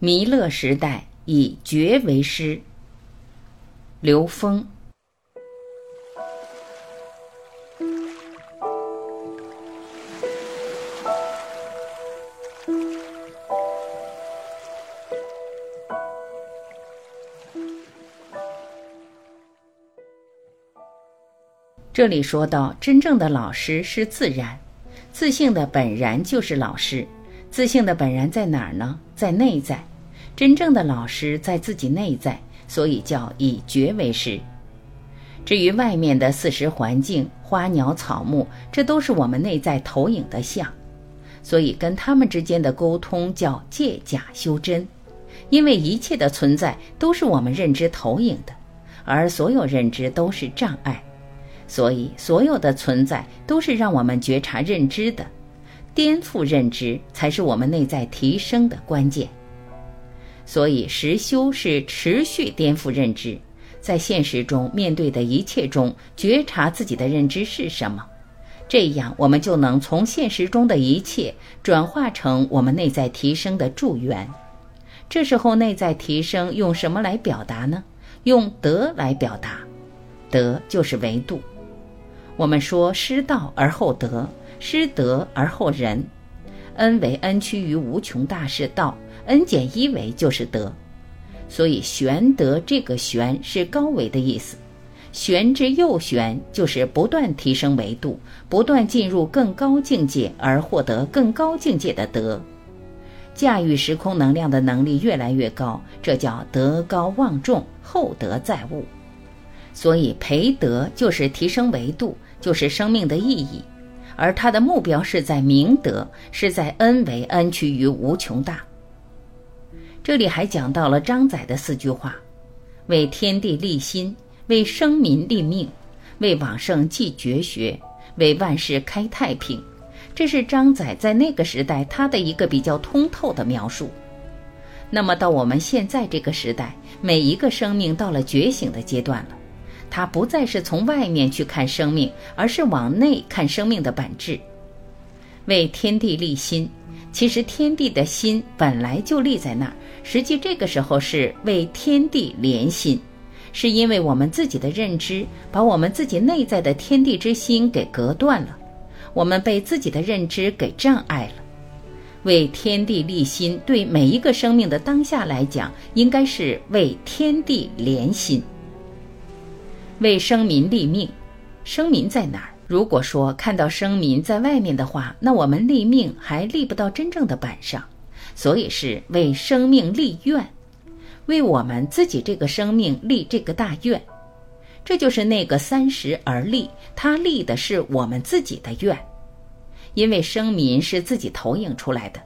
弥勒时代以觉为师。刘峰。这里说到，真正的老师是自然，自性的本然就是老师。自性的本然在哪儿呢？在内在。真正的老师在自己内在，所以叫以觉为师。至于外面的四时环境、花鸟草木，这都是我们内在投影的像，所以跟他们之间的沟通叫借假修真。因为一切的存在都是我们认知投影的，而所有认知都是障碍。所以，所有的存在都是让我们觉察认知的，颠覆认知才是我们内在提升的关键。所以，实修是持续颠覆认知，在现实中面对的一切中觉察自己的认知是什么，这样我们就能从现实中的一切转化成我们内在提升的助缘。这时候，内在提升用什么来表达呢？用德来表达，德就是维度。我们说失道而后德，失德而后仁。恩为恩趋于无穷大是道，恩减一为就是德。所以玄德这个玄是高维的意思，玄之又玄就是不断提升维度，不断进入更高境界而获得更高境界的德。驾驭时空能量的能力越来越高，这叫德高望重，厚德载物。所以培德就是提升维度。就是生命的意义，而他的目标是在明德，是在恩为恩趋于无穷大。这里还讲到了张载的四句话：为天地立心，为生民立命，为往圣继绝学，为万世开太平。这是张载在那个时代他的一个比较通透的描述。那么到我们现在这个时代，每一个生命到了觉醒的阶段了。他不再是从外面去看生命，而是往内看生命的本质。为天地立心，其实天地的心本来就立在那儿，实际这个时候是为天地连心，是因为我们自己的认知把我们自己内在的天地之心给隔断了，我们被自己的认知给障碍了。为天地立心，对每一个生命的当下来讲，应该是为天地连心。为生民立命，生民在哪儿？如果说看到生民在外面的话，那我们立命还立不到真正的板上，所以是为生命立愿，为我们自己这个生命立这个大愿，这就是那个三十而立，他立的是我们自己的愿，因为生民是自己投影出来的，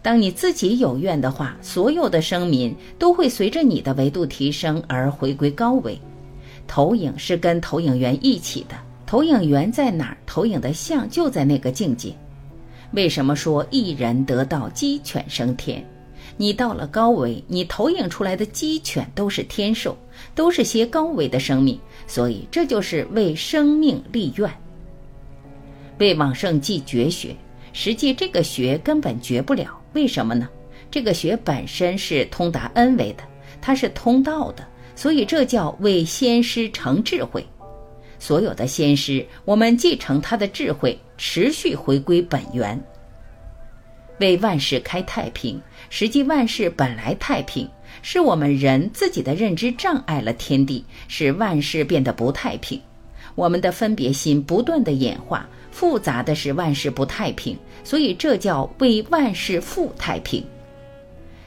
当你自己有愿的话，所有的生民都会随着你的维度提升而回归高维。投影是跟投影源一起的，投影源在哪儿？投影的像就在那个境界。为什么说一人得道鸡犬升天？你到了高维，你投影出来的鸡犬都是天兽，都是些高维的生命，所以这就是为生命立愿，为往圣继绝学。实际这个学根本绝不了，为什么呢？这个学本身是通达 N 维的，它是通道的。所以这叫为先师成智慧，所有的先师，我们继承他的智慧，持续回归本源，为万事开太平。实际万事本来太平，是我们人自己的认知障碍了天地，使万事变得不太平。我们的分别心不断的演化，复杂的是万事不太平，所以这叫为万事复太平。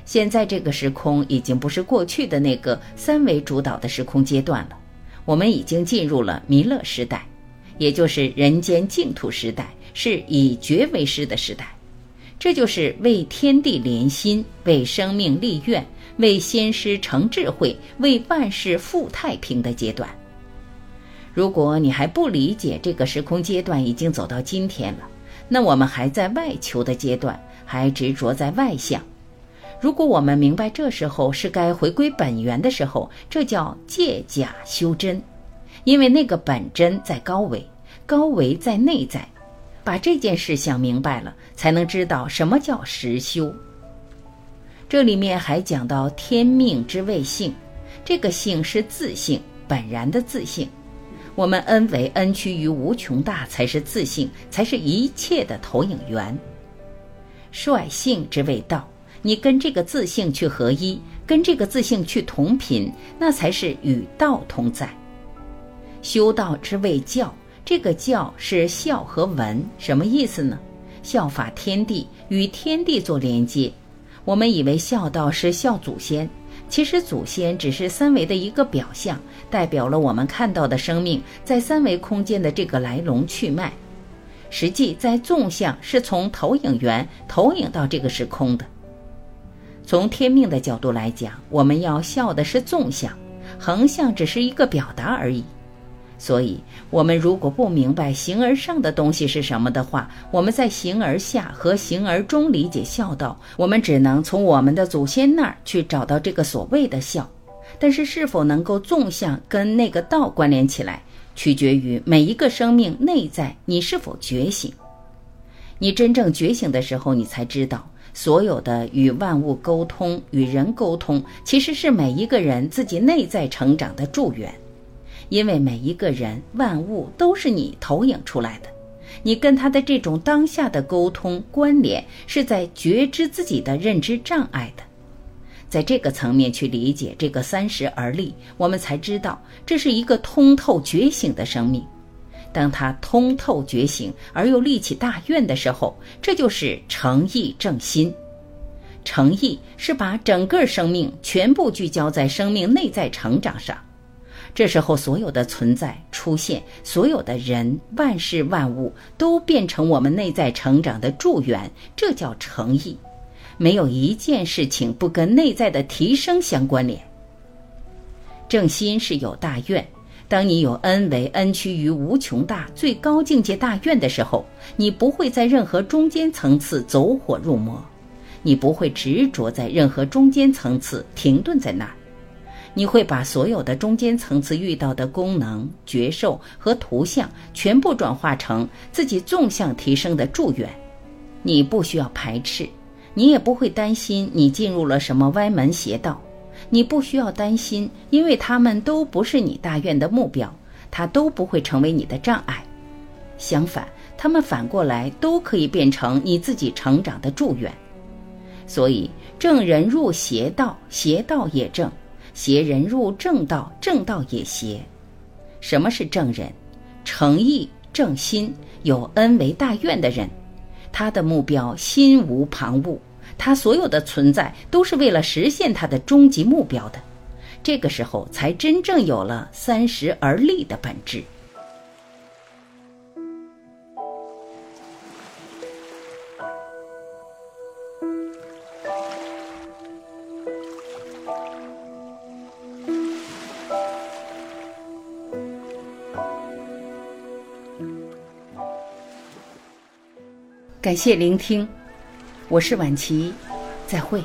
现在这个时空已经不是过去的那个三维主导的时空阶段了，我们已经进入了弥勒时代，也就是人间净土时代，是以觉为师的时代。这就是为天地连心，为生命立愿，为先师成智慧，为万事复太平的阶段。如果你还不理解这个时空阶段已经走到今天了，那我们还在外求的阶段，还执着在外向。如果我们明白这时候是该回归本源的时候，这叫借假修真，因为那个本真在高维，高维在内在，把这件事想明白了，才能知道什么叫实修。这里面还讲到天命之谓性，这个性是自性本然的自性。我们恩为恩趋于无穷大，才是自性，才是一切的投影源。率性之谓道，你跟这个自性去合一，跟这个自性去同频，那才是与道同在。修道之谓教，这个教是孝和文，什么意思呢？效法天地，与天地做连接。我们以为孝道是孝祖先，其实祖先只是三维的一个表象，代表了我们看到的生命在三维空间的这个来龙去脉。实际在纵向是从投影源投影到这个时空的。从天命的角度来讲，我们要孝的是纵向，横向只是一个表达而已。所以，我们如果不明白形而上的东西是什么的话，我们在形而下和形而中理解孝道，我们只能从我们的祖先那儿去找到这个所谓的孝。但是，是否能够纵向跟那个道关联起来，取决于每一个生命内在你是否觉醒。你真正觉醒的时候，你才知道，所有的与万物沟通、与人沟通，其实是每一个人自己内在成长的助缘。因为每一个人、万物都是你投影出来的，你跟他的这种当下的沟通关联，是在觉知自己的认知障碍的，在这个层面去理解这个三十而立，我们才知道这是一个通透觉醒的生命。当他通透觉醒而又立起大愿的时候，这就是诚意正心。诚意是把整个生命全部聚焦在生命内在成长上。这时候，所有的存在出现，所有的人、万事万物都变成我们内在成长的助缘，这叫诚意。没有一件事情不跟内在的提升相关联。正心是有大愿，当你有恩为恩趋于无穷大最高境界大愿的时候，你不会在任何中间层次走火入魔，你不会执着在任何中间层次停顿在那儿。你会把所有的中间层次遇到的功能、觉受和图像全部转化成自己纵向提升的祝愿，你不需要排斥，你也不会担心你进入了什么歪门邪道，你不需要担心，因为他们都不是你大愿的目标，他都不会成为你的障碍，相反，他们反过来都可以变成你自己成长的助缘。所以，正人入邪道，邪道也正。邪人入正道，正道也邪。什么是正人？诚意正心，有恩为大愿的人，他的目标心无旁骛，他所有的存在都是为了实现他的终极目标的。这个时候，才真正有了三十而立的本质。感谢聆听，我是晚琪，再会。